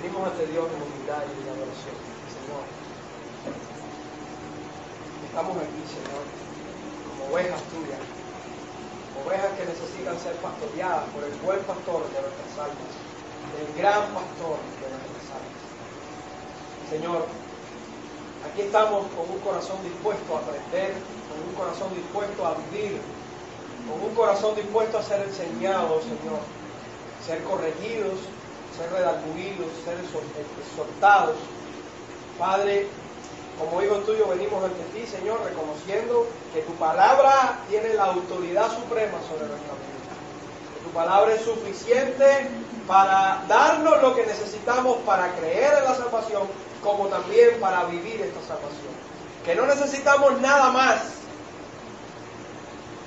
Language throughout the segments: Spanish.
Venimos ante Dios en humildad y en adoración. Señor, estamos aquí, Señor, como ovejas tuyas, ovejas que necesitan ser pastoreadas por el buen pastor de nuestras almas, el gran pastor de nuestras almas. Señor, aquí estamos con un corazón dispuesto a aprender, con un corazón dispuesto a vivir, con un corazón dispuesto a ser enseñados, Señor, ser corregidos, ser redarguidos, ser exhortados. Padre, como hijo tuyo venimos ante ti, Señor, reconociendo que tu palabra tiene la autoridad suprema sobre nuestra vida. Que tu palabra es suficiente para darnos lo que necesitamos para creer en la salvación, como también para vivir esta salvación. Que no necesitamos nada más,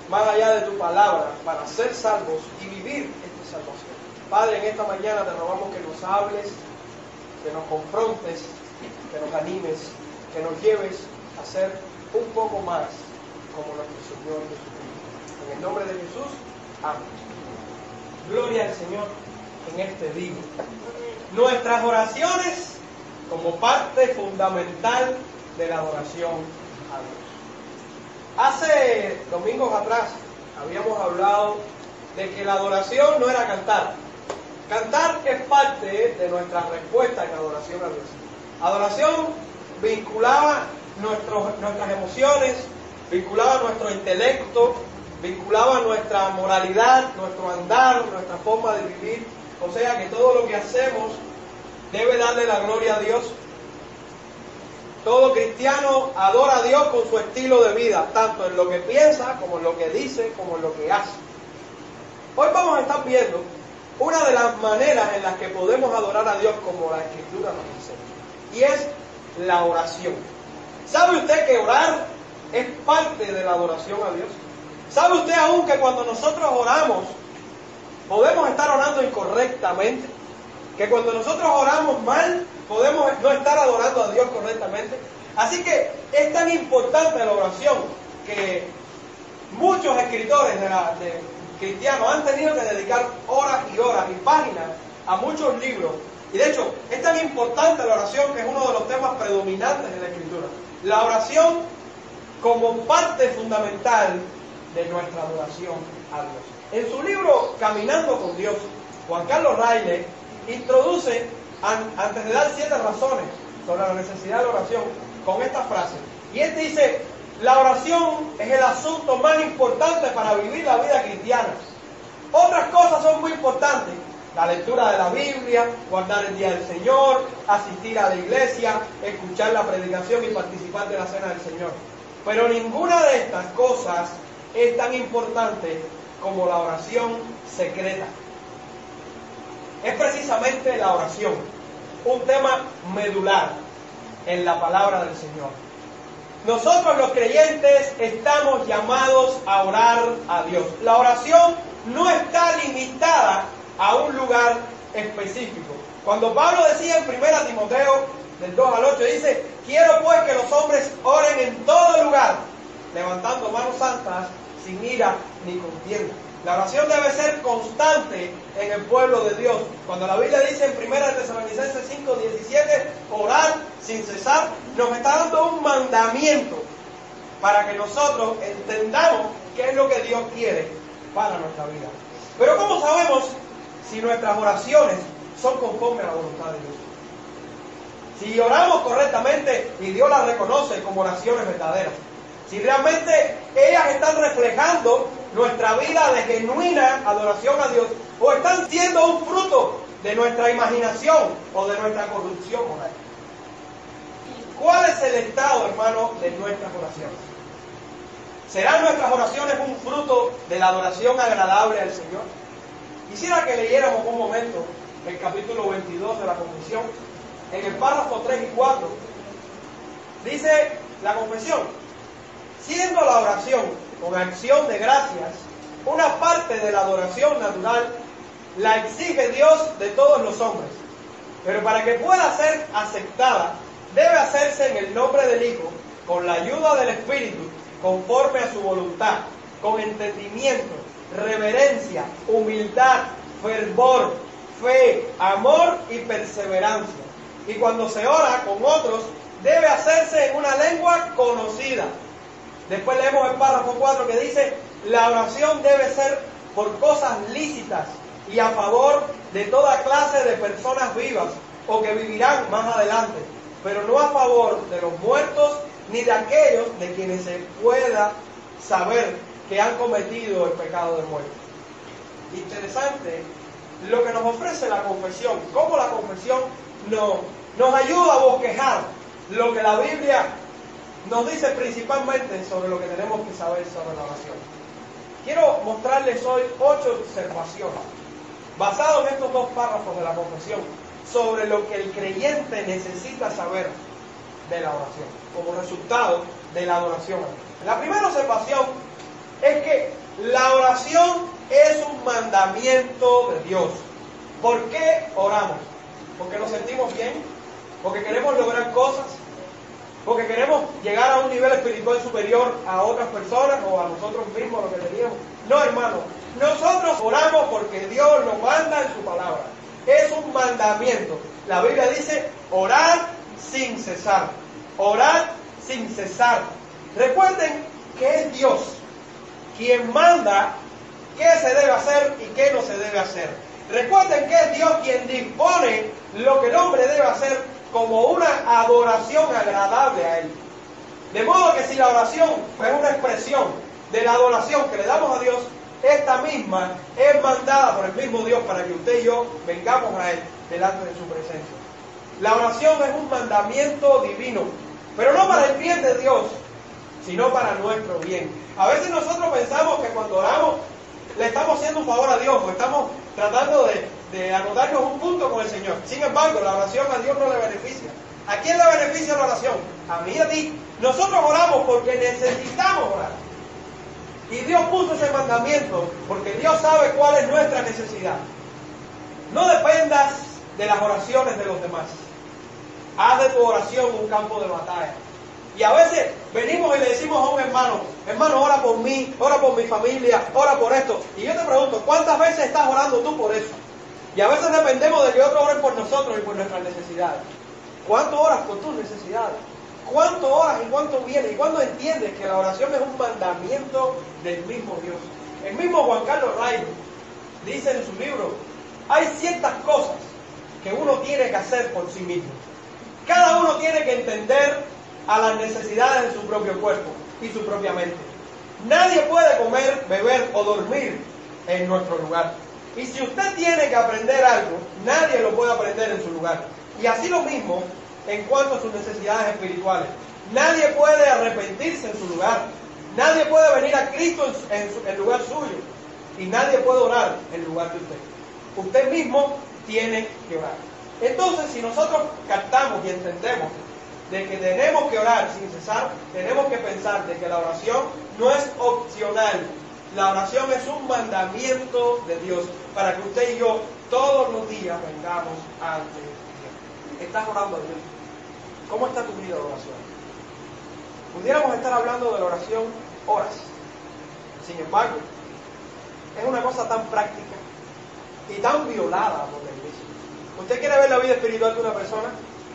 más allá de tu palabra, para ser salvos y vivir esta salvación. Padre, en esta mañana te rogamos que nos hables, que nos confrontes, que nos animes, que nos lleves a ser un poco más como nuestro Señor Jesucristo. En el nombre de Jesús, amén. Gloria al Señor en este día. Nuestras oraciones como parte fundamental de la adoración a Dios. Hace domingos atrás habíamos hablado de que la adoración no era cantar. Cantar es parte de nuestra respuesta en adoración a Dios. Adoración vinculaba nuestras emociones, vinculaba nuestro intelecto, vinculaba nuestra moralidad, nuestro andar, nuestra forma de vivir. O sea que todo lo que hacemos debe darle la gloria a Dios. Todo cristiano adora a Dios con su estilo de vida, tanto en lo que piensa, como en lo que dice, como en lo que hace. Hoy vamos a estar viendo una de las maneras en las que podemos adorar a Dios como la Escritura nos enseña. Y es la oración. ¿Sabe usted que orar es parte de la adoración a Dios? ¿Sabe usted aún que cuando nosotros oramos, podemos estar orando incorrectamente? Que cuando nosotros oramos mal, podemos no estar adorando a Dios correctamente. Así que es tan importante la oración que muchos escritores de, de cristianos han tenido que dedicar horas y horas y páginas a muchos libros y de hecho, es tan importante la oración que es uno de los temas predominantes en la Escritura. La oración como parte fundamental de nuestra adoración a Dios. En su libro Caminando con Dios, Juan Carlos Raile introduce, antes de dar siete razones sobre la necesidad de la oración, con esta frase. Y él dice, la oración es el asunto más importante para vivir la vida cristiana. Otras cosas son muy importantes, la lectura de la Biblia, guardar el día del Señor, asistir a la iglesia, escuchar la predicación y participar de la cena del Señor. Pero ninguna de estas cosas es tan importante como la oración secreta. Es precisamente la oración, un tema medular en la palabra del Señor. Nosotros los creyentes estamos llamados a orar a Dios. La oración no está limitada a un lugar específico. Cuando Pablo decía en 1 Timoteo del 2 al 8, dice, quiero pues que los hombres oren en todo lugar, levantando manos santas, sin ira ni contienda. La oración debe ser constante en el pueblo de Dios. Cuando la Biblia dice en 1 Tesalonicenses 5, 17, orar sin cesar, nos está dando un mandamiento para que nosotros entendamos qué es lo que Dios quiere para nuestra vida. Pero ¿cómo sabemos si nuestras oraciones son conforme a la voluntad de Dios. Si oramos correctamente y Dios las reconoce como oraciones verdaderas. Si realmente ellas están reflejando nuestra vida de genuina adoración a Dios o están siendo un fruto de nuestra imaginación o de nuestra corrupción moral. ¿Cuál es el estado, hermano, de nuestras oraciones? ¿Serán nuestras oraciones un fruto de la adoración agradable al Señor? Quisiera que leyéramos un momento el capítulo 22 de la confesión. En el párrafo 3 y 4 dice la confesión, siendo la oración con acción de gracias una parte de la adoración natural, la exige Dios de todos los hombres. Pero para que pueda ser aceptada, debe hacerse en el nombre del Hijo, con la ayuda del Espíritu, conforme a su voluntad, con entendimiento reverencia, humildad, fervor, fe, amor y perseverancia. Y cuando se ora con otros, debe hacerse en una lengua conocida. Después leemos el párrafo 4 que dice, la oración debe ser por cosas lícitas y a favor de toda clase de personas vivas o que vivirán más adelante, pero no a favor de los muertos ni de aquellos de quienes se pueda saber que han cometido el pecado de muerte. Interesante lo que nos ofrece la confesión, cómo la confesión nos, nos ayuda a bosquejar lo que la Biblia nos dice principalmente sobre lo que tenemos que saber sobre la oración. Quiero mostrarles hoy ocho observaciones basadas en estos dos párrafos de la confesión sobre lo que el creyente necesita saber de la oración como resultado de la adoración. La primera observación es que la oración es un mandamiento de Dios. ¿Por qué oramos? Porque nos sentimos bien, porque queremos lograr cosas, porque queremos llegar a un nivel espiritual superior a otras personas o a nosotros mismos, lo que teníamos. No, hermano, nosotros oramos porque Dios lo manda en su palabra. Es un mandamiento. La Biblia dice, orar sin cesar. Orar sin cesar. Recuerden que es Dios quien manda qué se debe hacer y qué no se debe hacer. Recuerden que es Dios quien dispone lo que el hombre debe hacer como una adoración agradable a Él. De modo que si la oración es una expresión de la adoración que le damos a Dios, esta misma es mandada por el mismo Dios para que usted y yo vengamos a Él delante de su presencia. La oración es un mandamiento divino, pero no para el bien de Dios, sino para nuestro bien. A veces nosotros pensamos que cuando oramos le estamos haciendo un favor a Dios, o estamos tratando de, de anotarnos un punto con el Señor. Sin embargo, la oración a Dios no le beneficia. ¿A quién le beneficia la oración? A mí y a ti. Nosotros oramos porque necesitamos orar. Y Dios puso ese mandamiento porque Dios sabe cuál es nuestra necesidad. No dependas de las oraciones de los demás. Haz de tu oración un campo de batalla. Y a veces venimos y le decimos a un hermano, hermano, ora por mí, ora por mi familia, ora por esto. Y yo te pregunto, ¿cuántas veces estás orando tú por eso? Y a veces dependemos de que otros oren por nosotros y por nuestras necesidades. ¿Cuánto oras por tus necesidades? ¿Cuánto oras y cuánto vienes? ¿Y cuándo entiendes que la oración es un mandamiento del mismo Dios? El mismo Juan Carlos Rayo dice en su libro, hay ciertas cosas que uno tiene que hacer por sí mismo. Cada uno tiene que entender a las necesidades de su propio cuerpo y su propia mente. Nadie puede comer, beber o dormir en nuestro lugar. Y si usted tiene que aprender algo, nadie lo puede aprender en su lugar. Y así lo mismo en cuanto a sus necesidades espirituales. Nadie puede arrepentirse en su lugar. Nadie puede venir a Cristo en, lugar suyo. Y nadie puede orar en lugar de usted. Usted mismo tiene que orar. Entonces, si nosotros captamos y entendemos de que tenemos que orar sin cesar, tenemos que pensar de que la oración no es opcional. La oración es un mandamiento de Dios para que usted y yo todos los días vengamos ante Dios. Estás orando a Dios. ¿Cómo está tu vida de oración? Pudiéramos estar hablando de la oración horas. Sin embargo, es una cosa tan práctica y tan violada por la iglesia. ¿Usted quiere ver la vida espiritual de una persona?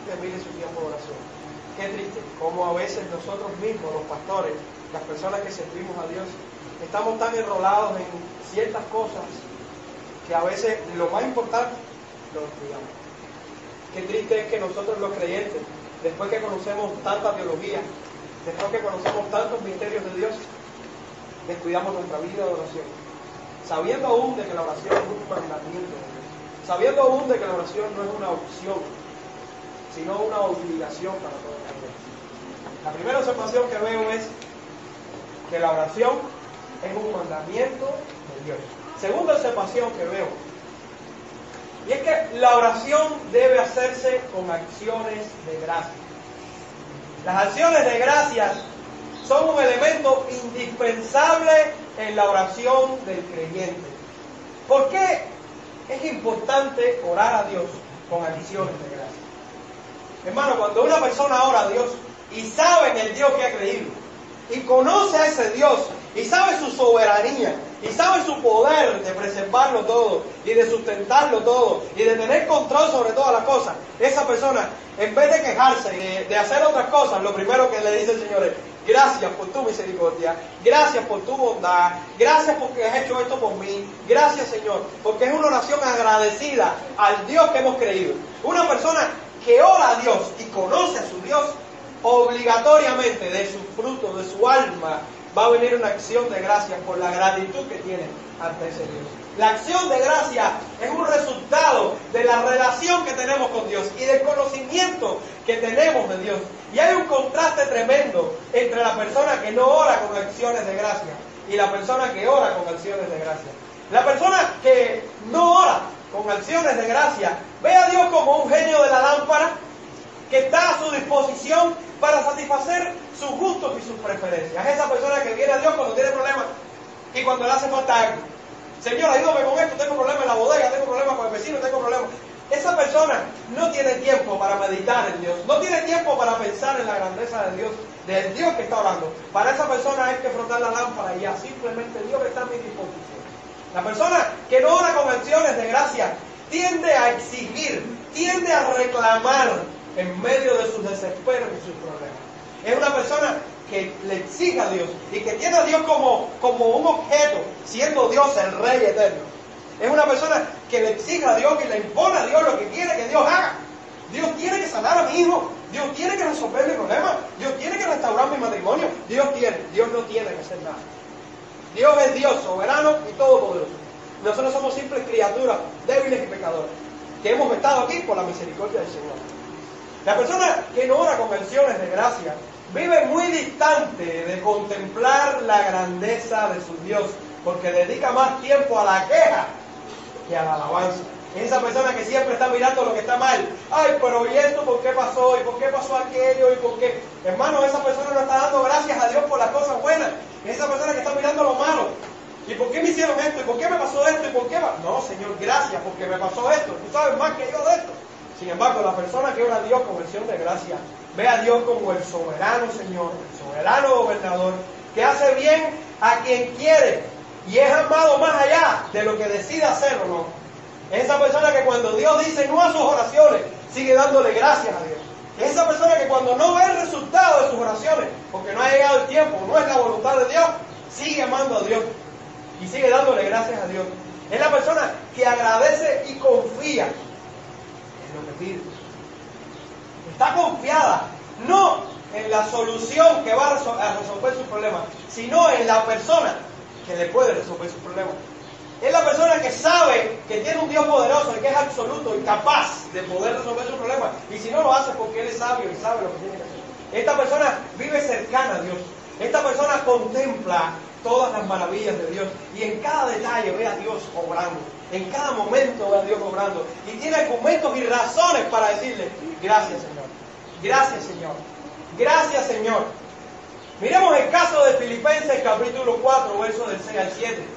Que mire su tiempo de oración. Qué triste, como a veces nosotros mismos, los pastores, las personas que servimos a Dios, estamos tan enrolados en ciertas cosas que a veces lo más importante lo olvidamos. Qué triste es que nosotros los creyentes, después que conocemos tanta teología, después que conocemos tantos misterios de Dios, descuidamos nuestra vida de oración. Sabiendo aún de que la oración es un mandamiento de Dios. Sabiendo aún de que la oración no es una opción, sino una obligación para todos La primera observación que veo es que la oración es un mandamiento de Dios. Segunda observación que veo, y es que la oración debe hacerse con acciones de gracia. Las acciones de gracias son un elemento indispensable en la oración del creyente. ¿Por qué es importante orar a Dios con acciones de gracias? Hermano, cuando una persona ora a Dios y sabe en el Dios que ha creído, y conoce a ese Dios, y sabe su soberanía, y sabe su poder de preservarlo todo y de sustentarlo todo y de tener control sobre todas las cosas, esa persona, en vez de quejarse y de, hacer otras cosas, lo primero que le dice el Señor es, gracias por tu misericordia, gracias por tu bondad, gracias porque has hecho esto por mí, gracias Señor, porque es una oración agradecida al Dios que hemos creído. Una persona que ora a Dios y conoce a su Dios, obligatoriamente de su fruto, de su alma, va a venir una acción de gracia por la gratitud que tiene ante ese Dios. La acción de gracia es un resultado de la relación que tenemos con Dios y del conocimiento que tenemos de Dios. Y hay un contraste tremendo entre la persona que no ora con acciones de gracia y la persona que ora con acciones de gracia. La persona que no ora con acciones de gracia ve a Dios como un genio de la lámpara que está a su disposición para satisfacer sus gustos y sus preferencias. Es esa persona que viene a Dios cuando tiene problemas y cuando le hace falta algo. Señor, ayúdame con esto, tengo problemas en la bodega, tengo problemas con el vecino, tengo problemas. Esa persona no tiene tiempo para meditar en Dios, no tiene tiempo para pensar en la grandeza de Dios, del Dios que está orando. Para esa persona hay que frotar la lámpara y ya simplemente Dios está a mi disposición. La persona que no ora con acciones de gracia tiende a exigir, tiende a reclamar en medio de sus desesperos y sus problemas. Es una persona que le exige a Dios y que tiene a Dios como, como un objeto, siendo Dios el Rey eterno. Es una persona que le exige a Dios y le impone a Dios lo que quiere que Dios haga. Dios tiene que sanar a mi hijo, Dios tiene que resolver mi problema, Dios tiene que restaurar mi matrimonio, Dios tiene, Dios no tiene que hacer nada. Dios es Dios soberano y todopoderoso. Nosotros somos simples criaturas débiles y pecadoras, que hemos estado aquí por la misericordia del Señor. La persona que no ora con de gracia vive muy distante de contemplar la grandeza de su Dios, porque dedica más tiempo a la queja que a la alabanza. Es esa persona que siempre está mirando lo que está mal. Ay, pero ¿y esto por qué pasó? ¿Y por qué pasó aquello? ¿Y por qué? Hermano, esa persona no está dando gracias a Dios por las cosas buenas. Es esa persona que está mirando lo malo. ¿Y por qué me hicieron esto? ¿Y por qué me pasó esto? ¿Y por qué? No, Señor, gracias porque me pasó esto. Tú sabes más que yo de esto. Sin embargo, la persona que ora a Dios con versión de gracia, ve a Dios como el soberano Señor, el soberano gobernador, que hace bien a quien quiere y es amado más allá de lo que decida hacer o no. Es esa persona que cuando Dios dice no a sus oraciones, sigue dándole gracias a Dios. Es esa persona que cuando no ve el resultado de sus oraciones, porque no ha llegado el tiempo, no es la voluntad de Dios, sigue amando a Dios y sigue dándole gracias a Dios. Es la persona que agradece y confía Está confiada, no en la solución que va a resolver su problema, sino en la persona que le puede resolver su problema. Es la persona que sabe que tiene un Dios poderoso y que es absoluto y capaz de poder resolver su problema. Y si no lo hace porque Él es sabio y sabe lo que tiene que hacer. Esta persona vive cercana a Dios. Esta persona contempla todas las maravillas de Dios y en cada detalle ve a Dios obrando. En cada momento ve a Dios obrando. Y tiene argumentos y razones para decirle, gracias Señor. Gracias Señor. Gracias Señor. Miremos el caso de Filipenses capítulo 4, versos del 6 al 7.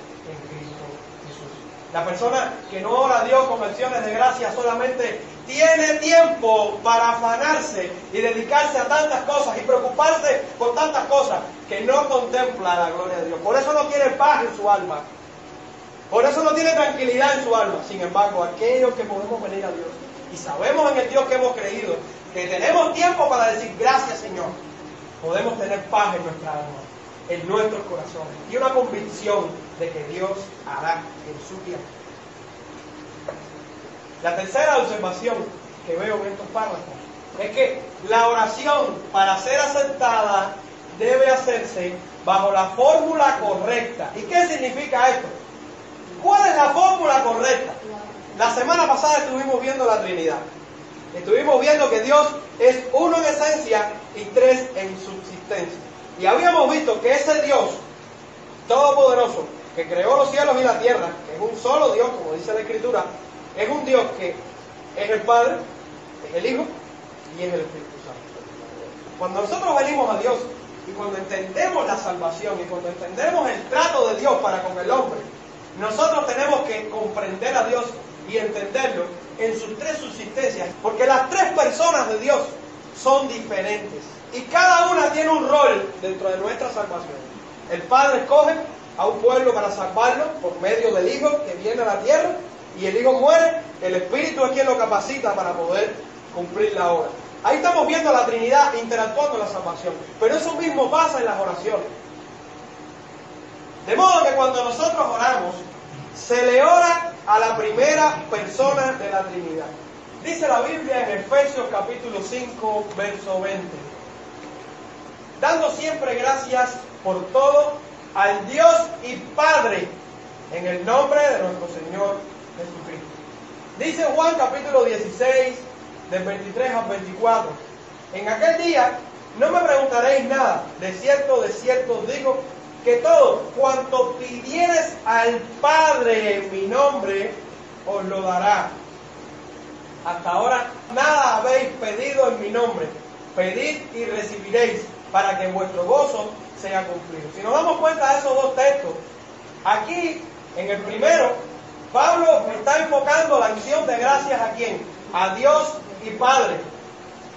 La persona que no ora a Dios con acciones de gracia solamente tiene tiempo para afanarse y dedicarse a tantas cosas y preocuparse por tantas cosas que no contempla la gloria de Dios. Por eso no tiene paz en su alma. Por eso no tiene tranquilidad en su alma. Sin embargo, aquellos que podemos venir a Dios y sabemos en el Dios que hemos creído, que tenemos tiempo para decir gracias Señor, podemos tener paz en nuestra alma en nuestros corazones y una convicción de que Dios hará en su tiempo. La tercera observación que veo en estos párrafos es que la oración para ser aceptada debe hacerse bajo la fórmula correcta. ¿Y qué significa esto? ¿Cuál es la fórmula correcta? La semana pasada estuvimos viendo la Trinidad. Estuvimos viendo que Dios es uno en esencia y tres en subsistencia. Y habíamos visto que ese Dios todopoderoso, que creó los cielos y la tierra, que es un solo Dios, como dice la Escritura, es un Dios que es el Padre, es el Hijo y es el Espíritu Santo. Cuando nosotros venimos a Dios y cuando entendemos la salvación y cuando entendemos el trato de Dios para con el hombre, nosotros tenemos que comprender a Dios y entenderlo en sus tres subsistencias, porque las tres personas de Dios son diferentes y cada una tiene un rol dentro de nuestra salvación. El Padre escoge a un pueblo para salvarlo por medio del Hijo que viene a la tierra y el Hijo muere, el Espíritu es quien lo capacita para poder cumplir la obra. Ahí estamos viendo a la Trinidad interactuando en la salvación, pero eso mismo pasa en las oraciones. De modo que cuando nosotros oramos, se le ora a la primera persona de la Trinidad. Dice la Biblia en Efesios capítulo 5, verso 20. Dando siempre gracias por todo al Dios y Padre en el nombre de nuestro Señor Jesucristo. Dice Juan capítulo 16, del 23 al 24. En aquel día no me preguntaréis nada. De cierto, de cierto digo que todo cuanto pidieres al Padre en mi nombre, os lo dará. Hasta ahora nada habéis pedido en mi nombre. Pedid y recibiréis para que vuestro gozo sea cumplido. Si nos damos cuenta de esos dos textos, aquí en el primero, Pablo está invocando la acción de gracias a quién? A Dios y Padre.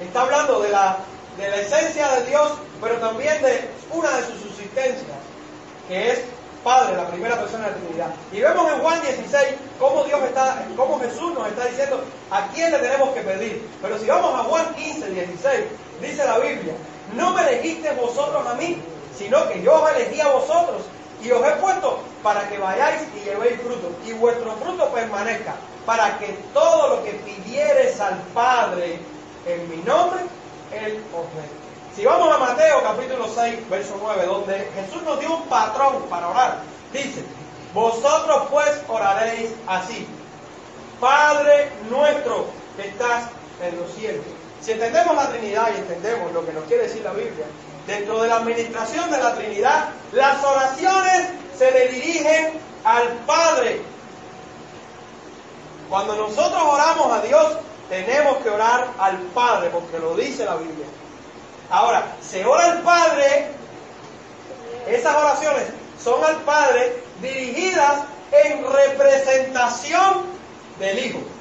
Está hablando de la, de la esencia de Dios, pero también de una de sus subsistencias, que es Padre, la primera persona de la Trinidad. Y vemos en Juan 16 cómo Dios está, cómo Jesús nos está diciendo a quién le tenemos que pedir. Pero si vamos a Juan 15, 16, dice la Biblia, no me elegiste vosotros a mí, sino que yo os elegí a vosotros y os he puesto para que vayáis y llevéis fruto y vuestro fruto permanezca, para que todo lo que pidieres al Padre en mi nombre, Él os dé. Si vamos a Mateo capítulo 6, verso 9, donde Jesús nos dio un patrón para orar, dice, vosotros pues oraréis así, Padre nuestro que estás en los cielos. Si entendemos la Trinidad y entendemos lo que nos quiere decir la Biblia, dentro de la administración de la Trinidad, las oraciones se le dirigen al Padre. Cuando nosotros oramos a Dios, tenemos que orar al Padre, porque lo dice la Biblia. Ahora, se ora al Padre, esas oraciones son al Padre dirigidas en representación del Hijo.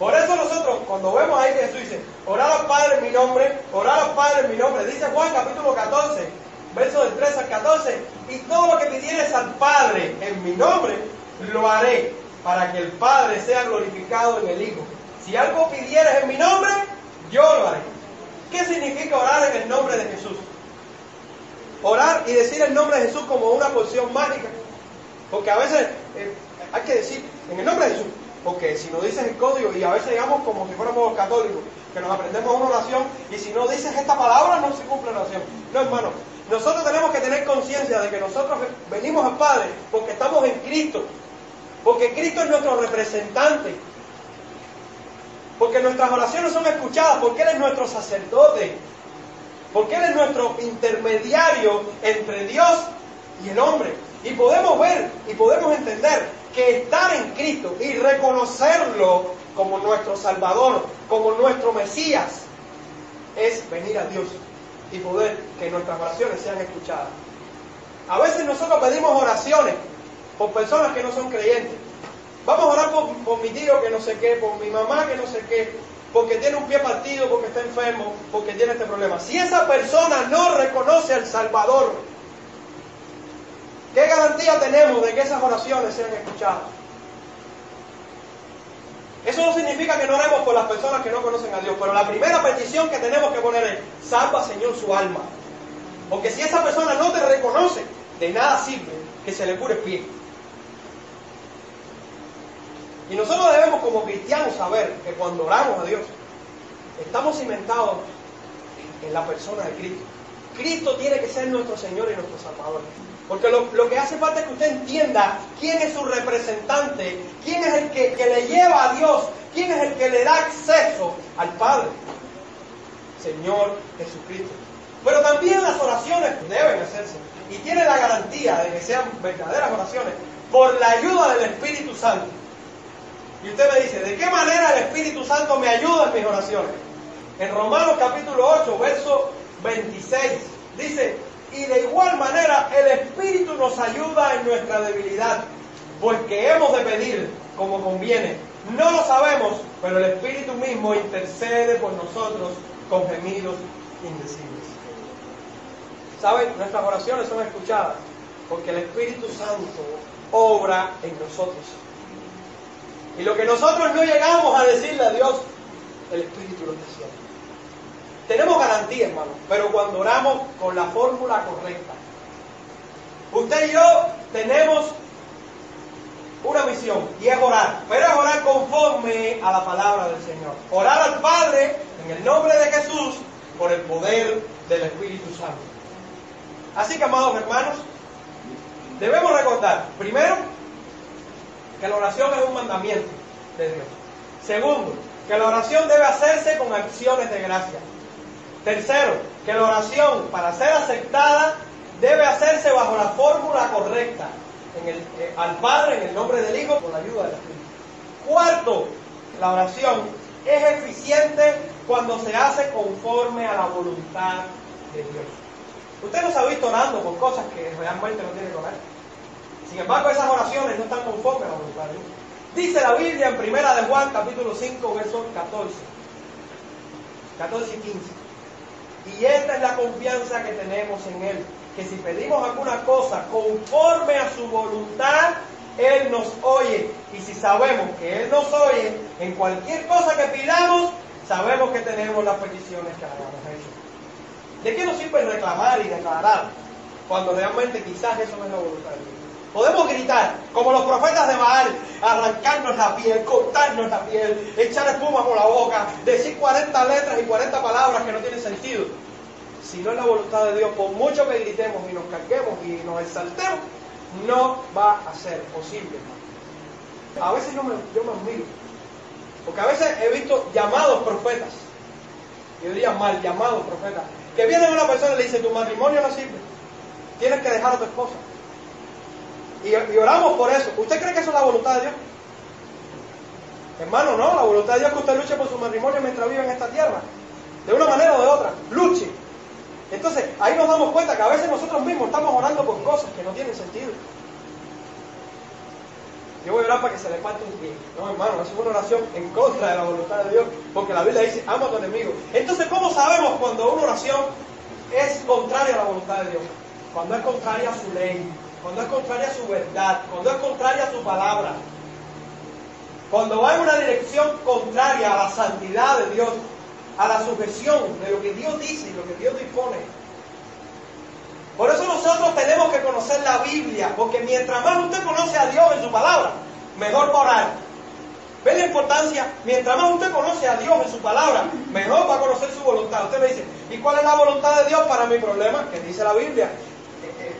Por eso nosotros, cuando vemos ahí que Jesús dice, orar al Padre en mi nombre, orar al Padre en mi nombre, dice Juan capítulo 14, versos del 3 al 14, y todo lo que pidieres al Padre en mi nombre, lo haré, para que el Padre sea glorificado en el Hijo. Si algo pidieres en mi nombre, yo lo haré. ¿Qué significa orar en el nombre de Jesús? Orar y decir el nombre de Jesús como una porción mágica. Porque a veces eh, hay que decir en el nombre de Jesús. Porque si no dices el código, y a veces digamos como si fuéramos católicos, que nos aprendemos una oración, y si no dices esta palabra, no se cumple la oración. No, hermano, nosotros tenemos que tener conciencia de que nosotros venimos al Padre porque estamos en Cristo. Porque Cristo es nuestro representante. Porque nuestras oraciones son escuchadas, porque Él es nuestro sacerdote. Porque Él es nuestro intermediario entre Dios y el hombre. Y podemos ver y podemos entender que estar en Cristo y reconocerlo como nuestro Salvador, como nuestro Mesías, es venir a Dios y poder que nuestras oraciones sean escuchadas. A veces nosotros pedimos oraciones por personas que no son creyentes. Vamos a orar por, por, mi tío que no sé qué, por mi mamá que no sé qué, porque tiene un pie partido, porque está enfermo, porque tiene este problema. Si esa persona no reconoce al Salvador, ¿qué garantía tenemos de que esas oraciones sean escuchadas? Eso no significa que no oremos por las personas que no conocen a Dios, pero la primera petición que tenemos que poner es, salva Señor su alma. Porque si esa persona no te reconoce, de nada sirve que se le cure el pie. Y nosotros debemos como cristianos saber que cuando oramos a Dios, estamos cimentados en la persona de Cristo. Cristo tiene que ser nuestro Señor y nuestro Salvador. Porque lo, lo, que hace falta es que usted entienda quién es su representante, quién es el que, que, le lleva a Dios, quién es el que le da acceso al Padre. Señor Jesucristo. Pero también las oraciones deben hacerse. Y tiene la garantía de que sean verdaderas oraciones por la ayuda del Espíritu Santo. Y usted me dice, ¿de qué manera el Espíritu Santo me ayuda en mis oraciones? En Romanos capítulo 8, verso 26, dice, Y de igual manera el Espíritu nos ayuda en nuestra debilidad, pues que hemos de pedir como conviene. No lo sabemos, pero el Espíritu mismo intercede por nosotros con gemidos indecibles. ¿Saben? Nuestras oraciones son escuchadas porque el Espíritu Santo obra en nosotros. Y lo que nosotros no llegamos a decirle a Dios, el Espíritu lo decía. Tenemos garantía, hermano, pero cuando oramos con la fórmula correcta. Usted y yo tenemos una misión y es orar, pero es orar conforme a la palabra del Señor. Orar al Padre en el nombre de Jesús por el poder del Espíritu Santo. Así que, amados hermanos, debemos recordar, primero, que la oración es un mandamiento de Dios. Segundo, que la oración debe hacerse con acciones de gracia. Tercero, que la oración para ser aceptada debe hacerse bajo la fórmula correcta, eh, al Padre, en el nombre del Hijo, con la ayuda del Espíritu. Cuarto, la oración es eficiente cuando se hace conforme a la voluntad de Dios. Usted no se ha visto orando por cosas que realmente no tiene que orar. Sin embargo, esas oraciones no están conformes a la voluntad de Dios. Dice la Biblia en Primera de Juan, capítulo 5, versos 14. 14 y 15. Y esta es la confianza que tenemos en Él, que si pedimos alguna cosa conforme a su voluntad, Él nos oye. Y si sabemos que Él nos oye, en cualquier cosa que pidamos, sabemos que tenemos las peticiones que hayamos hecho. ¿De qué nos sirve reclamar y declarar cuando realmente quizás eso no es la voluntad de Dios? Podemos gritar, como los profetas de Baal, arrancarnos la piel, cortarnos la piel, echar espuma por la boca, decir 40 letras y 40 palabras que no tienen sentido. Si no es la voluntad de Dios, por mucho que gritemos y nos carguemos y nos exaltemos, no va a ser posible. A veces yo me, yo me admiro, porque a veces he visto llamados profetas, yo diría mal, llamados profetas, que viene una persona y le dice, tu matrimonio no sirve, tienes que dejar a tu esposa. Y, oramos por eso. ¿Usted cree que eso es la voluntad de Dios? Hermano, no, la voluntad de Dios es que usted luche por su matrimonio mientras vive en esta tierra. De una manera o de otra, luche. Entonces, ahí nos damos cuenta que a veces nosotros mismos estamos orando por cosas que no tienen sentido. Yo voy a orar para que se le parte un pie. No, hermano, eso es una oración en contra de la voluntad de Dios, porque la Biblia dice, ama a tu enemigo. Entonces, ¿cómo sabemos cuando una oración es contraria a la voluntad de Dios? Cuando es contraria a su ley, cuando es contraria a su verdad, cuando es contraria a su palabra, cuando va en una dirección contraria a la santidad de Dios, a la sujeción de lo que Dios dice y lo que Dios dispone. Por eso nosotros tenemos que conocer la Biblia, porque mientras más usted conoce a Dios en su palabra, mejor va a orar. ¿Ve la importancia? Mientras más usted conoce a Dios en su palabra, mejor va a conocer su voluntad. Usted me dice, ¿y cuál es la voluntad de Dios para mi problema? Que dice la Biblia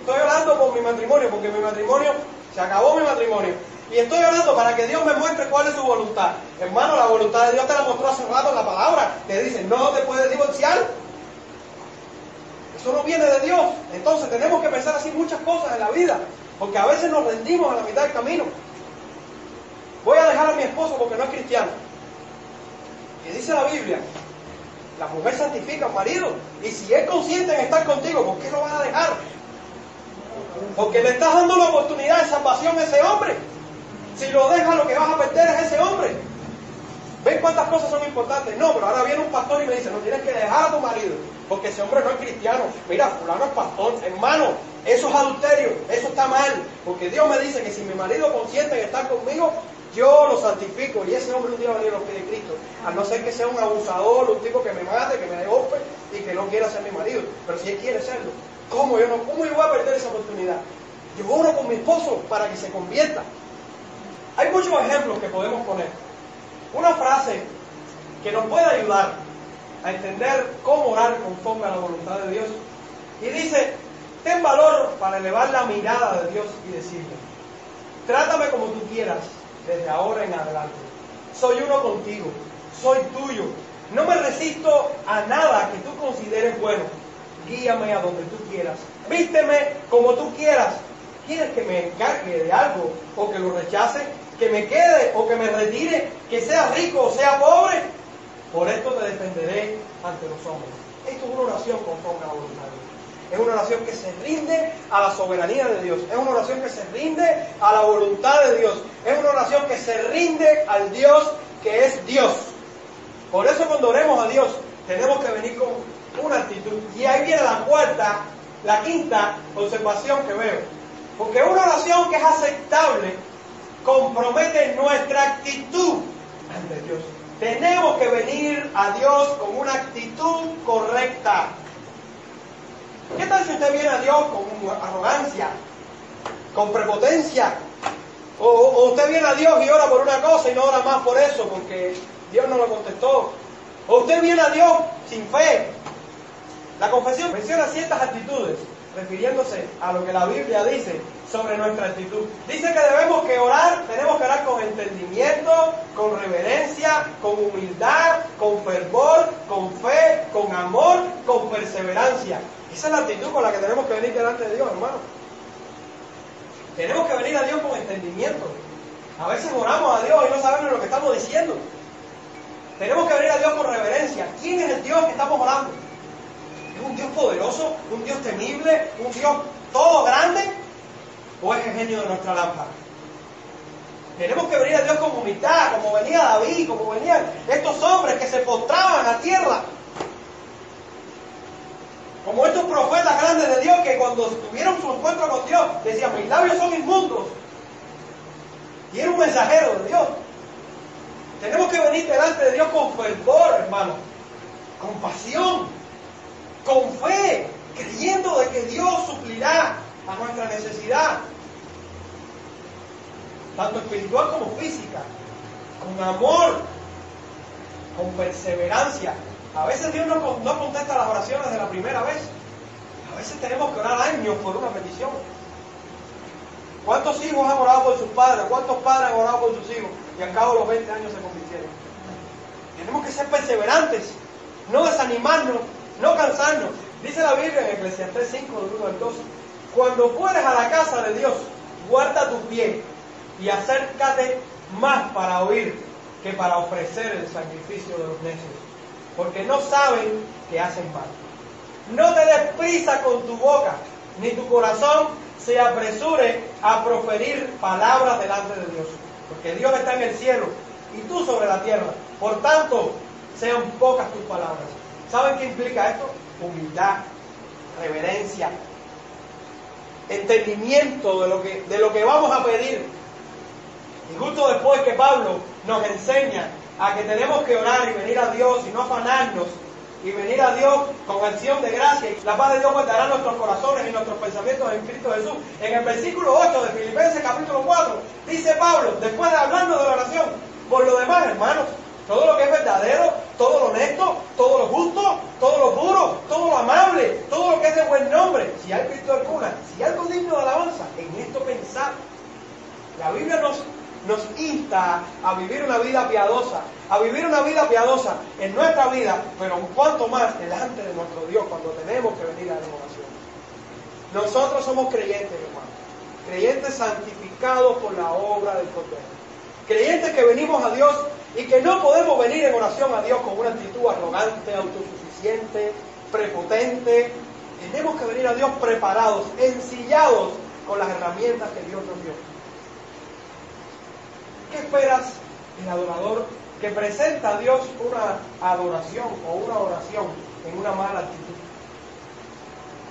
estoy orando por mi matrimonio, porque mi matrimonio, se acabó mi matrimonio. Y estoy orando para que Dios me muestre cuál es su voluntad. Hermano, la voluntad de Dios te la mostró hace rato en la palabra. Te dice, no te puedes divorciar. Eso no viene de Dios. Entonces tenemos que pensar así muchas cosas en la vida. Porque a veces nos rendimos a la mitad del camino. Voy a dejar a mi esposo porque no es cristiano. Y dice la Biblia, la mujer santifica al marido. Y si es consciente en estar contigo, ¿por qué lo vas a dejar? Porque le estás dando la oportunidad de salvación a ese hombre. Si lo dejas, lo que vas a perder es ese hombre. ¿Ven cuántas cosas son importantes? No, pero ahora viene un pastor y me dice, no tienes que dejar a tu marido, porque ese hombre no es cristiano. Mira, fulano es pastor, hermano, eso es adulterio, eso está mal, porque Dios me dice que si mi marido consiente en estar conmigo, yo lo santifico y ese hombre un día va a venir a los pies de Cristo. A no ser que sea un abusador, un tipo que me mate, que me dé golpe y que no quiera ser mi marido. Pero si él quiere serlo, ¿Cómo yo, no, ¿Cómo voy a perder esa oportunidad? Yo oro con mi esposo para que se convierta. Hay muchos ejemplos que podemos poner. Una frase que nos puede ayudar a entender cómo orar conforme a la voluntad de Dios. Y dice, ten valor para elevar la mirada de Dios y decirle, trátame como tú quieras desde ahora en adelante. Soy uno contigo, soy tuyo. No me resisto a nada que tú consideres bueno guíame a donde tú quieras, vísteme como tú quieras. ¿Quieres que me encargue de algo o que lo rechace? ¿Que me quede o que me retire? ¿Que sea rico o sea pobre? Por esto te defenderé ante los hombres. Esto es una oración conforme a la voluntad de Dios. es una oración que se rinde a la soberanía de Dios, es una oración que se rinde a la voluntad de Dios, es una oración que se rinde al Dios que es Dios. Por eso cuando oremos a Dios tenemos que venir con una actitud. Y ahí viene la cuarta, la quinta observación que veo. Porque una oración que es aceptable compromete nuestra actitud ante Dios. Tenemos que venir a Dios con una actitud correcta. ¿Qué tal si usted viene a Dios con arrogancia, con prepotencia? O, usted viene a Dios y ora por una cosa y no ora más por eso porque Dios no lo contestó. O usted viene a Dios sin fe. La confesión menciona ciertas actitudes refiriéndose a lo que la Biblia dice sobre nuestra actitud. Dice que debemos que orar, tenemos que orar con entendimiento, con reverencia, con humildad, con fervor, con fe, con amor, con perseverancia. Esa es la actitud con la que tenemos que venir delante de Dios, hermano. Tenemos que venir a Dios con entendimiento. A veces oramos a Dios y no sabemos lo que estamos diciendo. Tenemos que venir a Dios con reverencia. ¿Quién es el Dios que estamos orando? ¿Es un Dios poderoso? ¿Un Dios temible? ¿Un Dios todo grande? ¿O es el genio de nuestra lámpara? Tenemos que venir a Dios con humildad, como venía David, como venían estos hombres que se postraban a tierra. Como estos profetas grandes de Dios que cuando tuvieron su encuentro con Dios decían, mis labios son inmundos. Y era un mensajero de Dios. Tenemos que venir delante de Dios con fervor, hermano, con pasión, con fe, creyendo de que Dios suplirá a nuestra necesidad, tanto espiritual como física, con amor, con perseverancia. A veces Dios no, no contesta las oraciones de la primera vez. A veces tenemos que orar años por una petición. ¿Cuántos hijos han orado por sus padres? ¿Cuántos padres han orado por sus hijos? Y al cabo de los 20 años se convirtieron. Tenemos que ser perseverantes, no desanimarnos, no cansarnos. Dice la Biblia en Eclesiastés 5, del 1 al 12, cuando fueres a la casa de Dios, guarda tu pie y acércate más para oír que para ofrecer el sacrificio de los necios, porque no saben que hacen mal. No te des prisa con tu boca, ni tu corazón se apresure a proferir palabras delante de Dios, porque Dios está en el cielo y tú sobre la tierra. Por tanto, sean pocas tus palabras. ¿Saben qué implica esto? Humildad, reverencia, entendimiento de lo que, de lo que vamos a pedir. Y justo después que Pablo nos enseña a que tenemos que orar y venir a Dios y no afanarnos y venir a Dios con acción de gracia. La paz de Dios guardará nuestros corazones y nuestros pensamientos en Cristo Jesús. En el versículo 8 de Filipenses capítulo 4 dice Pablo, después de hablando de la oración, por lo demás, hermanos, todo lo que es verdadero, todo lo honesto, todo lo justo, todo lo puro, todo lo amable, todo lo que es de buen nombre, si hay Cristo alguna, si hay algo digno de alabanza, en esto pensar. La Biblia nos, insta a vivir una vida piadosa, a vivir una vida piadosa en nuestra vida, pero un cuanto más delante de nuestro Dios cuando tenemos que venir a la oración. Nosotros somos creyentes, hermanos, creyentes santificados por la obra del Cordero, creyentes que venimos a Dios y que no podemos venir en oración a Dios con una actitud arrogante, autosuficiente, prepotente. Tenemos que venir a Dios preparados, ensillados con las herramientas que Dios nos dio. ¿Qué esperas el adorador que presenta a Dios una adoración o una oración en una mala actitud?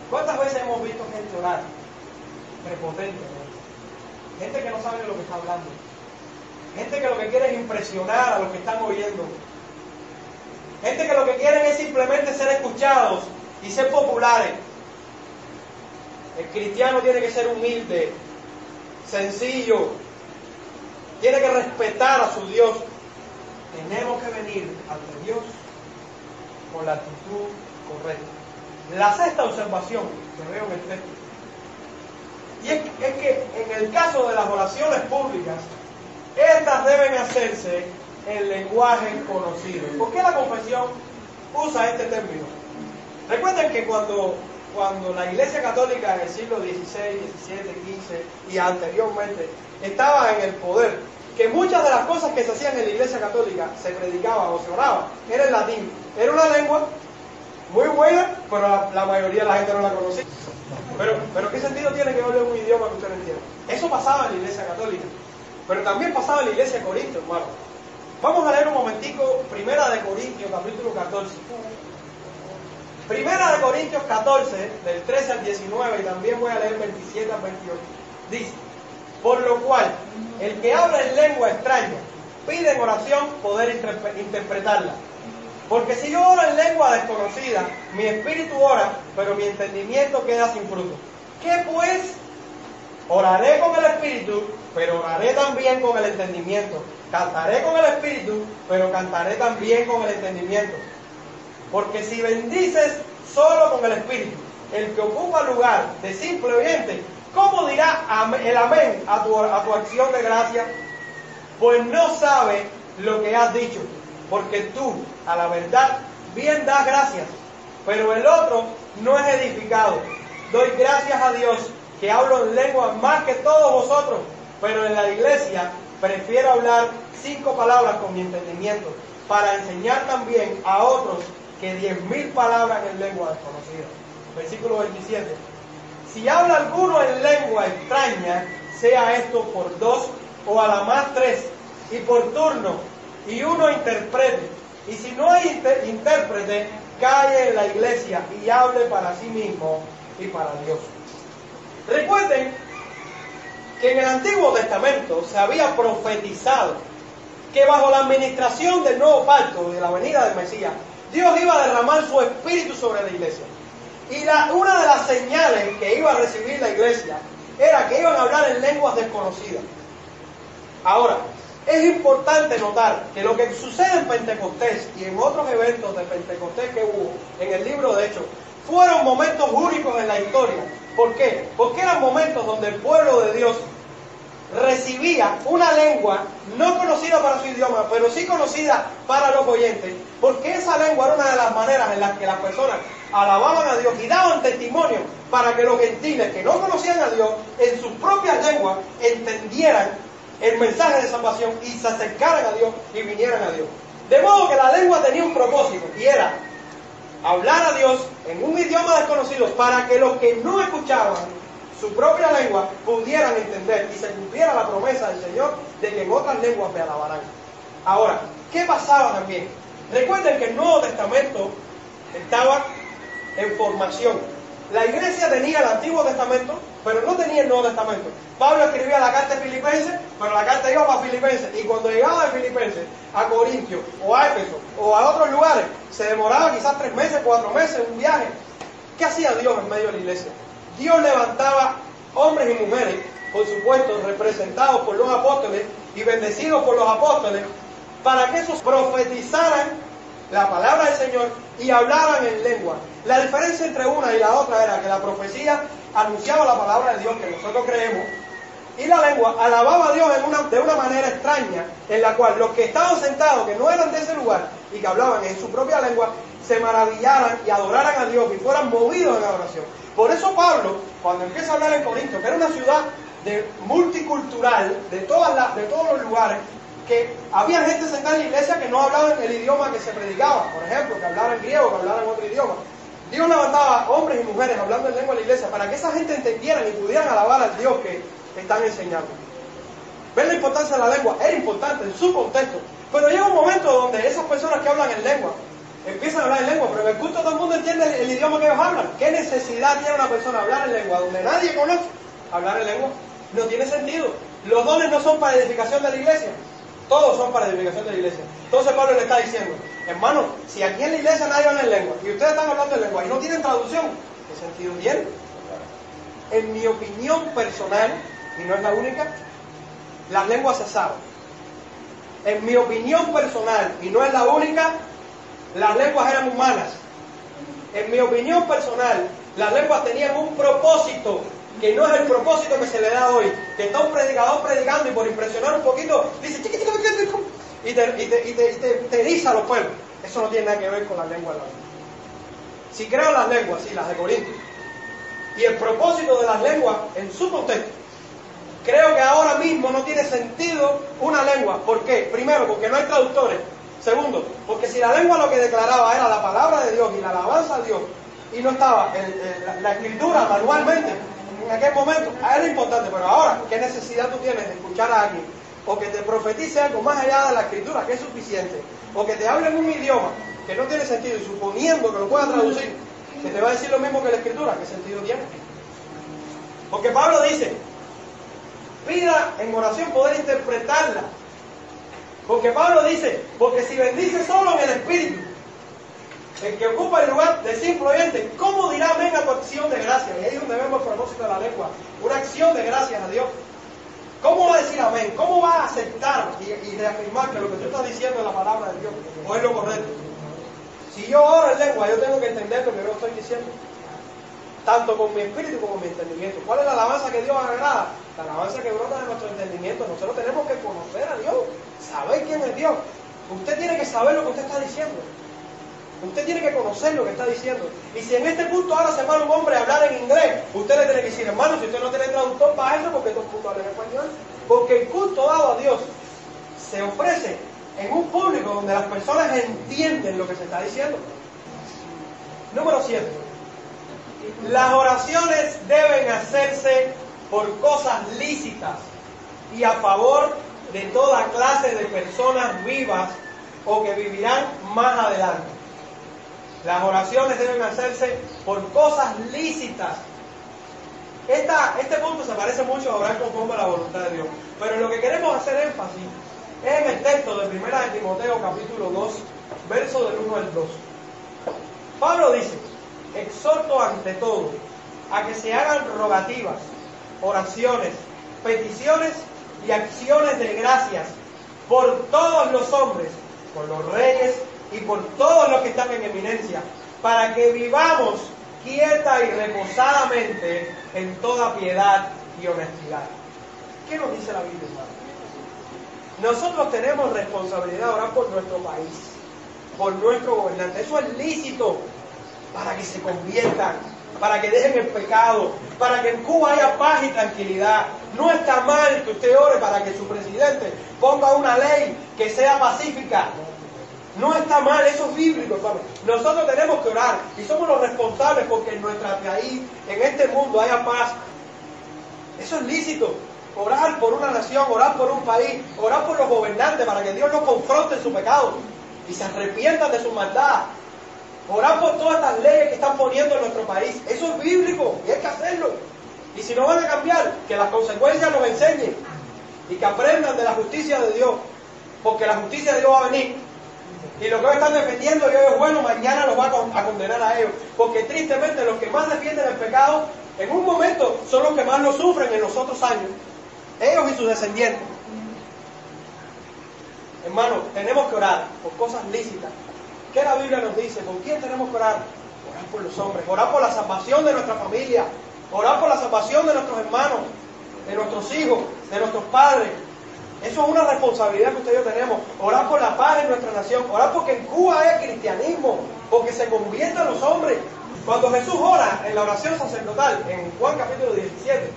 ¿Cuántas veces hemos visto gente orar prepotente? Gente que no sabe de lo que está hablando Gente que lo que quiere es impresionar a los que están oyendo. Gente que lo que quieren es simplemente ser escuchados y ser populares. El cristiano tiene que ser humilde, sencillo, tiene que respetar a su Dios. Tenemos que venir ante Dios con la actitud correcta. La sexta observación que veo en el texto. Y es, es que en el caso de las oraciones públicas, estas deben hacerse en lenguaje conocido. ¿Por qué la confesión usa este término? Recuerden que cuando, cuando la Iglesia Católica en el siglo XVI, XVII, XV y anteriormente estaba en el poder, que muchas de las cosas que se hacían en la Iglesia Católica se predicaban o se oraban, era en latín. Era una lengua muy buena, pero la, mayoría de la gente no la conocía. Pero, pero ¿qué sentido tiene que hable un idioma que usted no entienda? Eso pasaba en la iglesia católica, pero también pasaba en la iglesia de Corinto, hermano. Vamos a leer un momentico Primera de Corintios, capítulo 14. Primera de Corintios 14, del 13 al 19, y también voy a leer 27 al 28. Dice, por lo cual, el que habla en lengua extraña, pide en oración poder interpretarla. Porque si yo oro en lengua desconocida, mi espíritu ora, pero mi entendimiento queda sin fruto. ¿Qué pues? Oraré con el espíritu, pero oraré también con el entendimiento. Cantaré con el espíritu, pero cantaré también con el entendimiento. Porque si bendices solo con el espíritu, el que ocupa lugar de simple oyente, ¿cómo dirá el amén a tu, acción de gracia? Pues no sabe lo que has dicho, porque tú, a la verdad, bien das gracias, pero el otro no es edificado. Doy gracias a Dios que hablo en lengua más que todos vosotros, pero en la iglesia prefiero hablar cinco palabras con mi entendimiento, para enseñar también a otros que diez mil palabras en lengua desconocida. Versículo 27. Si habla alguno en lengua extraña, sea esto por dos o a la más tres, y por turno, y uno interprete. Y si no hay intérprete, calle en la iglesia y hable para sí mismo y para Dios. Recuerden que en el Antiguo Testamento se había profetizado que bajo la administración del nuevo pacto, de la venida del Mesías, Dios iba a derramar su espíritu sobre la iglesia. Y una de las señales que iba a recibir la iglesia era que iban a hablar en lenguas desconocidas. Ahora, es importante notar que lo que sucede en Pentecostés y en otros eventos de Pentecostés que hubo en el libro de Hechos fueron momentos únicos en la historia. ¿Por qué? Porque eran momentos donde el pueblo de Dios recibía una lengua no conocida para su idioma, pero sí conocida para los oyentes, porque esa lengua era una de las maneras en las que las personas alababan a Dios y daban testimonio para que los gentiles que no conocían a Dios en sus propias lenguas entendieran el mensaje de salvación y se acercaran a Dios y vinieran a Dios. De modo que la lengua tenía un propósito y era hablar a Dios en un idioma desconocido para que los que no escuchaban su propia lengua pudieran entender y se cumpliera la promesa del Señor de que en otras lenguas me alabarán. Ahora, ¿qué pasaba también? Recuerden que el Nuevo Testamento estaba en formación. La iglesia tenía el Antiguo Testamento, pero no tenía el Nuevo Testamento. Pablo escribía la carta de Filipenses, pero la carta iba para Filipenses. Y cuando llegaba de Filipenses a Corintio o a Éfeso o a otros lugares, se demoraba quizás tres meses, cuatro meses, un viaje. ¿Qué hacía Dios en medio de la iglesia? Dios levantaba hombres y mujeres, por supuesto, representados por los apóstoles y bendecidos por los apóstoles, para que esos profetizaran la palabra del Señor y hablaran en lengua. La diferencia entre una y la otra era que la profecía anunciaba la palabra de Dios que nosotros creemos y la lengua alababa a Dios de una manera extraña, en la cual los que estaban sentados, que no eran de ese lugar y que hablaban en su propia lengua, se maravillaran y adoraran a Dios y fueran movidos en adoración. Por eso Pablo, cuando empieza a hablar en Corinto, que era una ciudad multicultural, de todos los lugares, que había gente sentada en la iglesia que no hablaban el idioma que se predicaba, por ejemplo, que hablaran griego, que hablaran otro idioma. Dios levantaba hombres y mujeres hablando en lengua en la iglesia para que esa gente entendiera y pudieran alabar al Dios que están enseñando. ¿Ven la importancia de la lengua? Era importante en su contexto. Pero llega un momento donde esas personas que hablan en lengua empiezan a hablar en lengua, pero en el culto todo el mundo entiende el, idioma que ellos hablan. ¿Qué necesidad tiene una persona hablar en lengua donde nadie conoce? Hablar en lengua no tiene sentido. Los dones no son para edificación de la iglesia, todos son para edificación de la iglesia. Entonces Pablo le está diciendo, hermano, si aquí en la iglesia nadie habla en lengua y ustedes están hablando en lengua y no tienen traducción, ¿qué sentido tiene? En mi opinión personal, y no es la única, las lenguas se saben. En mi opinión personal, y no es la única, las lenguas eran humanas. En mi opinión personal, las lenguas tenían un propósito que no es el propósito que se le da hoy. Que está un predicador predicando y por impresionar un poquito, dice y te, y te, y te, te, eriza a los pueblos. Eso no tiene nada que ver con las lenguas de la Si creo las lenguas, sí, las de Corinto, y el propósito de las lenguas en su contexto, creo que ahora mismo no tiene sentido una lengua. ¿Por qué? Primero, porque no hay traductores. Segundo, porque si la lengua lo que declaraba era la palabra de Dios y la alabanza a Dios, y no estaba la, escritura manualmente, en aquel momento, era importante, pero ahora, ¿qué necesidad tú tienes de escuchar a alguien? O que te profetice algo más allá de la escritura, que es suficiente, o que te hable en un idioma que no tiene sentido, y suponiendo que lo pueda traducir, que te va a decir lo mismo que la escritura, ¿qué sentido tiene? Porque Pablo dice, pida en oración poder interpretarla. Porque Pablo dice, porque si bendice solo en el Espíritu, el que ocupa el lugar de simple oyente, ¿cómo dirá amén a tu acción de gracia? Y ahí es donde vemos el propósito de la lengua, una acción de gracias a Dios. ¿Cómo va a decir amén? ¿Cómo va a aceptar y, y reafirmar que lo que tú estás diciendo es la palabra de Dios o es lo correcto? Si yo oro en lengua, yo tengo que entender lo que yo estoy diciendo tanto con mi espíritu como con mi entendimiento. ¿Cuál es la alabanza que Dios agrada? La alabanza que brota de nuestro entendimiento. Nosotros tenemos que conocer a Dios, saber quién es Dios. Usted tiene que saber lo que usted está diciendo. Usted tiene que conocer lo que está diciendo. Y si en este punto ahora se manda un hombre a hablar en inglés, usted le tiene que decir, hermano, si usted no tiene traductor para eso, porque estos puntos hablan español. Porque el culto dado a Dios se ofrece en un público donde las personas entienden lo que se está diciendo. Número 7. Las oraciones deben hacerse por cosas lícitas y a favor de toda clase de personas vivas o que vivirán más adelante. Las oraciones deben hacerse por cosas lícitas. este punto se parece mucho a orar conforme a la voluntad de Dios. Pero lo que queremos hacer énfasis es en el texto de 1 de Timoteo capítulo 2, verso del 1 al 2. Pablo dice, exhorto ante todo a que se hagan rogativas, oraciones, peticiones y acciones de gracias por todos los hombres, por los reyes y por todos los que están en eminencia, para que vivamos quieta y reposadamente en toda piedad y honestidad. ¿Qué nos dice la Biblia, Nosotros tenemos responsabilidad ahora por nuestro país, por nuestro gobernante. Eso es lícito para que se conviertan, para que dejen el pecado, para que en Cuba haya paz y tranquilidad. No está mal que usted ore para que su presidente ponga una ley que sea pacífica. No está mal, eso es bíblico, hermano. Nosotros tenemos que orar y somos los responsables porque en nuestra país, en este mundo, haya paz. Eso es lícito. Orar por una nación, orar por un país, orar por los gobernantes para que Dios los confronte en su pecado y se arrepientan de su maldad Orar por todas estas leyes que están poniendo en nuestro país. Eso es bíblico y hay que hacerlo. Y si no van a cambiar, que las consecuencias nos enseñen y que aprendan de la justicia de Dios. Porque la justicia de Dios va a venir. Y lo que hoy están defendiendo hoy es bueno, mañana los va a condenar a ellos. Porque tristemente los que más defienden el pecado, en un momento son los que más lo sufren en los otros años. Ellos y sus descendientes. Hermano, tenemos que orar por cosas lícitas, ¿Qué la Biblia nos dice? ¿Con quién tenemos que orar? Orar por los hombres, orar por la salvación de nuestra familia, orar por la salvación de nuestros hermanos, de nuestros hijos, de nuestros padres. Eso es una responsabilidad que usted y yo tenemos. Orar por la paz en nuestra nación, orar porque en Cuba haya cristianismo, porque se conviertan los hombres. Cuando Jesús ora en la oración sacerdotal, en Juan capítulo 17,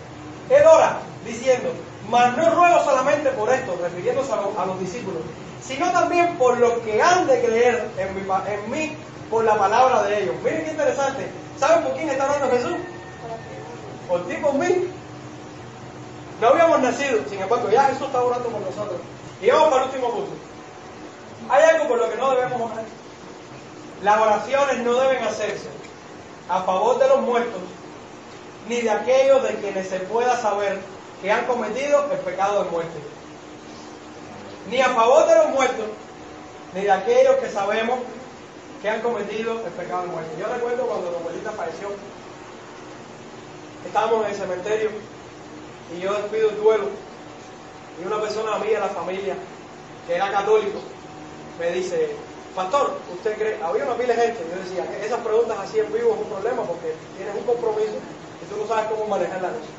Él ora diciendo, mas no ruego solamente por esto, refiriéndose a los discípulos, sino también por lo que han de creer en, en mí por la palabra de ellos. Miren qué interesante. ¿Saben por quién está hablando Jesús? Por ti, por mí. No habíamos nacido, sin embargo, ya Jesús está orando por nosotros. Y vamos para el último punto. Hay algo por lo que no debemos orar. Las oraciones no deben hacerse a favor de los muertos, ni de aquellos de quienes se pueda saber que han cometido el pecado de muerte ni a favor de los muertos, ni de aquellos que sabemos que han cometido el pecado de muerte. Yo recuerdo cuando la abuelita falleció, estábamos en el cementerio y yo despido el duelo y una persona mía la familia, que era católico, me dice, pastor, ¿usted cree? Había una pila de gente, yo decía, esas preguntas así en vivo es un problema porque tienes un compromiso y tú no sabes cómo manejar la noche.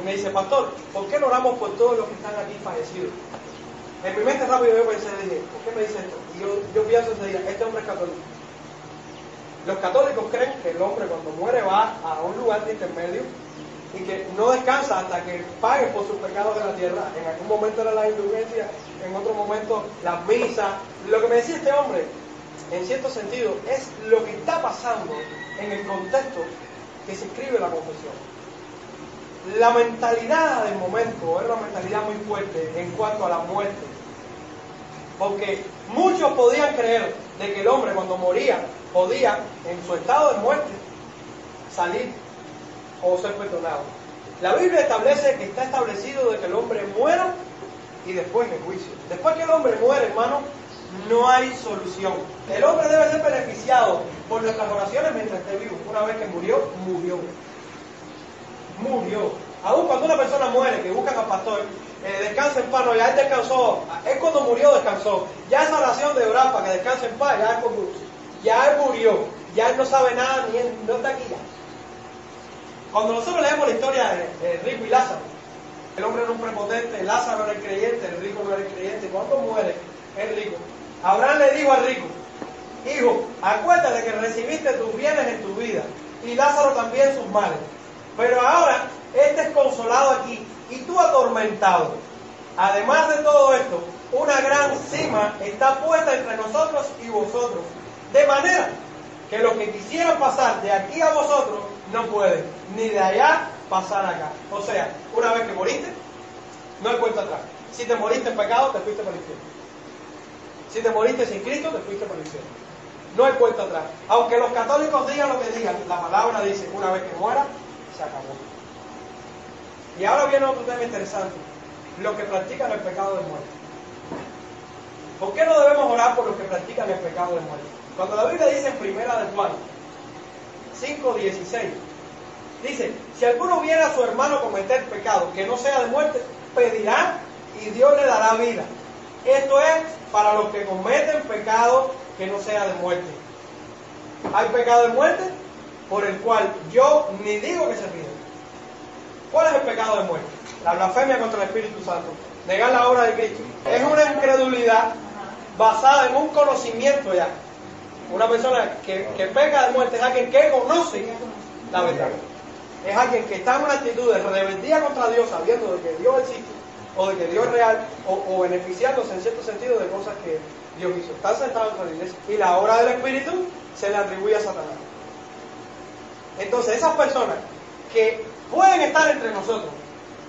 Y me dice, pastor, ¿por qué no oramos por todos los que están aquí fallecidos? En mi mente rápido yo pensé, dije, ¿por qué me dice esto? Y yo, yo pienso ese día, este hombre es católico. Los católicos creen que el hombre cuando muere va a un lugar de intermedio y que no descansa hasta que pague por sus pecados de la tierra. En algún momento era la indulgencia, en otro momento las misas. Lo que me decía este hombre, en cierto sentido, es lo que está pasando en el contexto que se escribe la confesión. La mentalidad del momento era una mentalidad muy fuerte en cuanto a la muerte. Porque muchos podían creer de que el hombre cuando moría podía, en su estado de muerte, salir o ser perdonado. La Biblia establece que está establecido de que el hombre muera y después el juicio. Después que el hombre muere, hermano, no hay solución. El hombre debe ser beneficiado por nuestras oraciones mientras esté vivo. Una vez que murió, murió. Murió. Aún cuando una persona muere, que buscan al pastor, eh, descansa en paz, no, ya él descansó, es cuando murió descansó. Ya esa oración de orar para que descanse en paz, ya es cuando, ya él murió, ya él no sabe nada, ni él, no está aquí. Cuando nosotros leemos la historia de, Rico y Lázaro, el hombre era un prepotente, Lázaro era el creyente, el rico no era el creyente. Cuando muere el rico, Abraham le dijo al rico, hijo, acuérdate que recibiste tus bienes en tu vida y Lázaro también sus males. Pero ahora este es consolado aquí y tú atormentado. Además de todo esto, una gran cima está puesta entre nosotros y vosotros. De manera que los que quisieran pasar de aquí a vosotros no pueden, ni de allá pasar acá. O sea, una vez que moriste, no hay cuenta atrás. Si te moriste en pecado, te fuiste para el infierno. Si te moriste sin Cristo, te fuiste para el infierno. No hay cuenta atrás. Aunque los católicos digan lo que digan, la palabra dice, una vez que muera, se acabó. Y ahora viene otro tema interesante. Los que practican el pecado de muerte. ¿Por qué no debemos orar por los que practican el pecado de muerte? Cuando la Biblia dice en primera de Juan 5.16, dice, si alguno viera a su hermano cometer pecado que no sea de muerte, pedirá y Dios le dará vida. Esto es para los que cometen pecado que no sea de muerte. Hay pecado de muerte por el cual yo ni digo que se pida. ¿Cuál es el pecado de muerte? La blasfemia contra el Espíritu Santo. Negar la obra de Cristo. Es una incredulidad basada en un conocimiento ya. Una persona que, peca de muerte es alguien que conoce la verdad. Es alguien que está en una actitud de rebeldía contra Dios, sabiendo de que Dios existe, o de que Dios es real, o, beneficiándose en cierto sentido de cosas que Dios hizo. Está sentado en la iglesia. Y la obra del Espíritu se le atribuye a Satanás. Entonces, esas personas que pueden estar entre nosotros,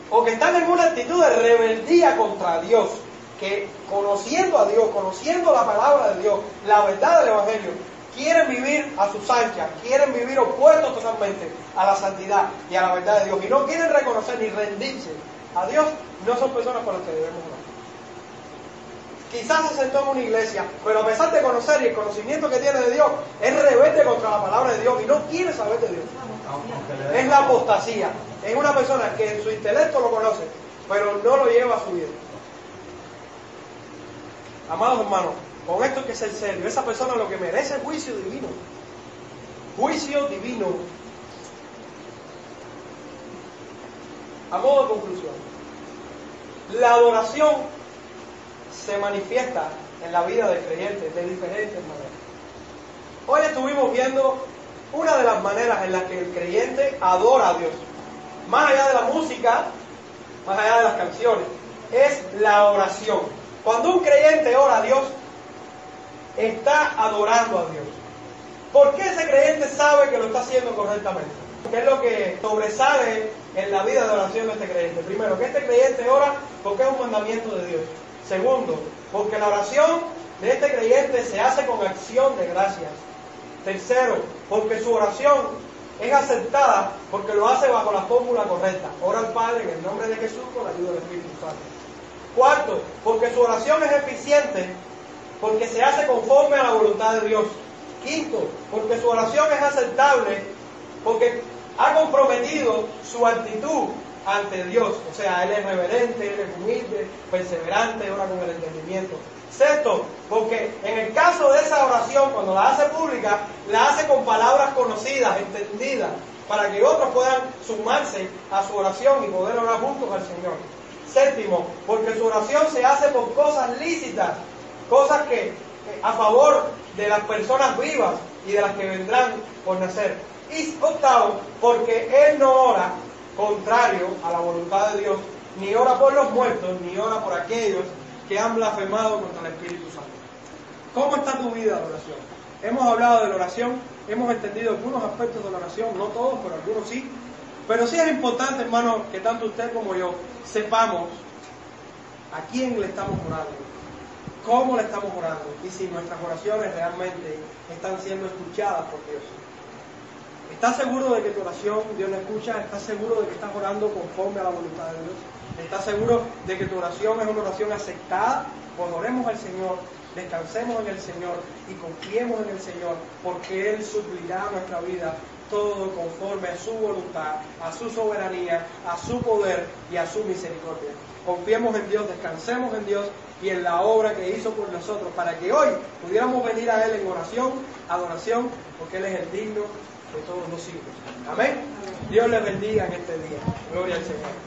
o que están en una actitud de rebeldía contra Dios, que conociendo a Dios, conociendo la palabra de Dios, la verdad del Evangelio, quieren vivir a sus anchas, quieren vivir opuestos totalmente a la santidad y a la verdad de Dios, y no quieren reconocer ni rendirse a Dios, no son personas con las que debemos orar. Quizás se sentó en una iglesia, pero a pesar de conocer y el conocimiento que tiene de Dios, es rebelde contra la palabra de Dios y no quiere saber de Dios. Es la apostasía. Es una persona que en su intelecto lo conoce, pero no lo lleva a su vida. Amados hermanos, con esto que ser serio. Esa persona lo que merece es juicio divino. Juicio divino. A modo de conclusión, la adoración se manifiesta en la vida del creyente de diferentes maneras. Hoy estuvimos viendo una de las maneras en las que el creyente adora a Dios. Más allá de la música, más allá de las canciones, es la oración. Cuando un creyente ora a Dios, está adorando a Dios. ¿Por qué ese creyente sabe que lo está haciendo correctamente? ¿Qué es lo que sobresale en la vida de oración de este creyente? Primero, que este creyente ora porque es un mandamiento de Dios. Segundo, porque la oración de este creyente se hace con acción de gracias. Tercero, porque su oración es aceptada porque lo hace bajo la fórmula correcta. Ora al Padre en el nombre de Jesús con la ayuda del Espíritu Santo. Cuarto, porque su oración es eficiente, porque se hace conforme a la voluntad de Dios. Quinto, porque su oración es aceptable, porque ha comprometido su actitud ante Dios. O sea, Él es reverente, Él es humilde, perseverante, ora con el entendimiento. Sexto, porque en el caso de esa oración, cuando la hace pública, la hace con palabras conocidas, entendidas, para que otros puedan sumarse a su oración y poder orar juntos al Señor. Séptimo, porque su oración se hace por cosas lícitas, cosas que a favor de las personas vivas y de las que vendrán por nacer. Y octavo, porque Él no ora contrario a la voluntad de Dios, ni ora por los muertos, ni ora por aquellos que han blasfemado contra el Espíritu Santo. ¿Cómo está tu vida de oración? Hemos hablado de la oración, hemos entendido algunos aspectos de la oración, no todos, pero algunos sí. Pero sí es importante, hermano, que tanto usted como yo sepamos a quién le estamos orando, cómo le estamos orando y si nuestras oraciones realmente están siendo escuchadas por Dios. ¿Estás seguro de que tu oración Dios la escucha? ¿Estás seguro de que estás orando conforme a la voluntad de Dios? ¿Estás seguro de que tu oración es una oración aceptada? Pues oremos al Señor, descansemos en el Señor y confiemos en el Señor, porque Él suplirá nuestra vida todo conforme a su voluntad, a su soberanía, a su poder y a su misericordia. Confiemos en Dios, descansemos en Dios y en la obra que hizo por nosotros, para que hoy pudiéramos venir a Él en oración, adoración, porque Él es el digno de todos los siglos. Amén. Dios les bendiga en este día. Gloria al Señor.